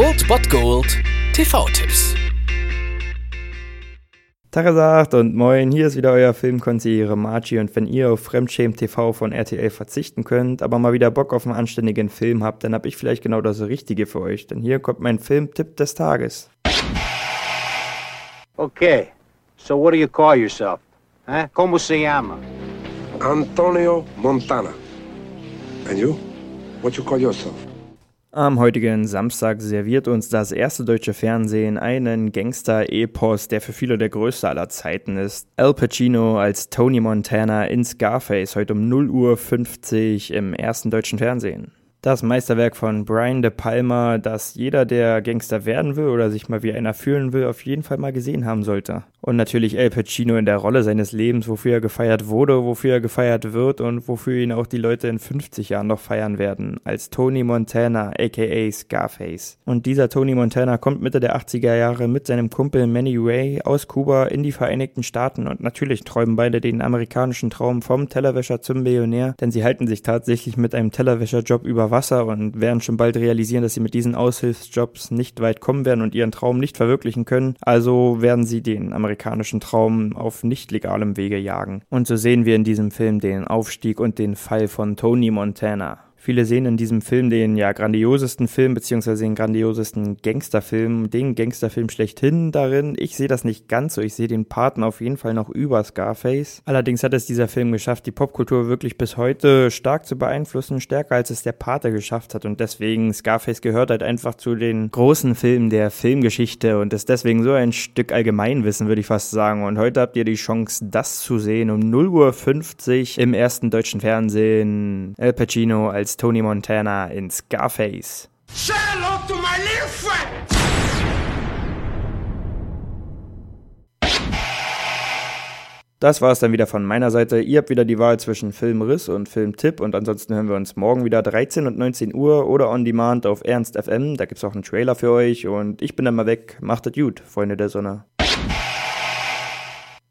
Old Bot Gold TV-Tipps. Tagesagt und moin, hier ist wieder euer Filmkonsigliere Margie und wenn ihr auf Fremdschämen TV von RTL verzichten könnt, aber mal wieder Bock auf einen anständigen Film habt, dann hab ich vielleicht genau das Richtige für euch, denn hier kommt mein Filmtipp des Tages. Okay, so what do you call yourself? Huh? Como se llama? Antonio Montana. And you? What you call yourself? Am heutigen Samstag serviert uns das erste deutsche Fernsehen einen Gangster-Epos, der für viele der größte aller Zeiten ist. Al Pacino als Tony Montana in Scarface heute um 0 Uhr 50 im ersten deutschen Fernsehen. Das Meisterwerk von Brian De Palma, das jeder, der Gangster werden will oder sich mal wie einer fühlen will, auf jeden Fall mal gesehen haben sollte. Und natürlich El Pacino in der Rolle seines Lebens, wofür er gefeiert wurde, wofür er gefeiert wird und wofür ihn auch die Leute in 50 Jahren noch feiern werden, als Tony Montana, aka Scarface. Und dieser Tony Montana kommt Mitte der 80er Jahre mit seinem Kumpel Manny Ray aus Kuba in die Vereinigten Staaten und natürlich träumen beide den amerikanischen Traum vom Tellerwäscher zum Millionär, denn sie halten sich tatsächlich mit einem Tellerwäscherjob über Wasser und werden schon bald realisieren, dass sie mit diesen Aushilfsjobs nicht weit kommen werden und ihren Traum nicht verwirklichen können, also werden sie den amerikanischen Traum auf nicht legalem Wege jagen. Und so sehen wir in diesem Film den Aufstieg und den Fall von Tony Montana. Viele sehen in diesem Film den ja grandiosesten Film beziehungsweise den grandiosesten Gangsterfilm, den Gangsterfilm schlechthin darin. Ich sehe das nicht ganz so. Ich sehe den Paten auf jeden Fall noch über Scarface. Allerdings hat es dieser Film geschafft, die Popkultur wirklich bis heute stark zu beeinflussen, stärker als es der Pate geschafft hat. Und deswegen Scarface gehört halt einfach zu den großen Filmen der Filmgeschichte und ist deswegen so ein Stück Allgemeinwissen, würde ich fast sagen. Und heute habt ihr die Chance, das zu sehen um 0.50 Uhr im ersten deutschen Fernsehen. Al Pacino als als Tony Montana in Scarface. Say hello to my little friend! Das war es dann wieder von meiner Seite. Ihr habt wieder die Wahl zwischen Filmriss und Filmtipp und ansonsten hören wir uns morgen wieder 13 und 19 Uhr oder on demand auf Ernst FM. Da gibt es auch einen Trailer für euch und ich bin dann mal weg. Macht es gut, Freunde der Sonne.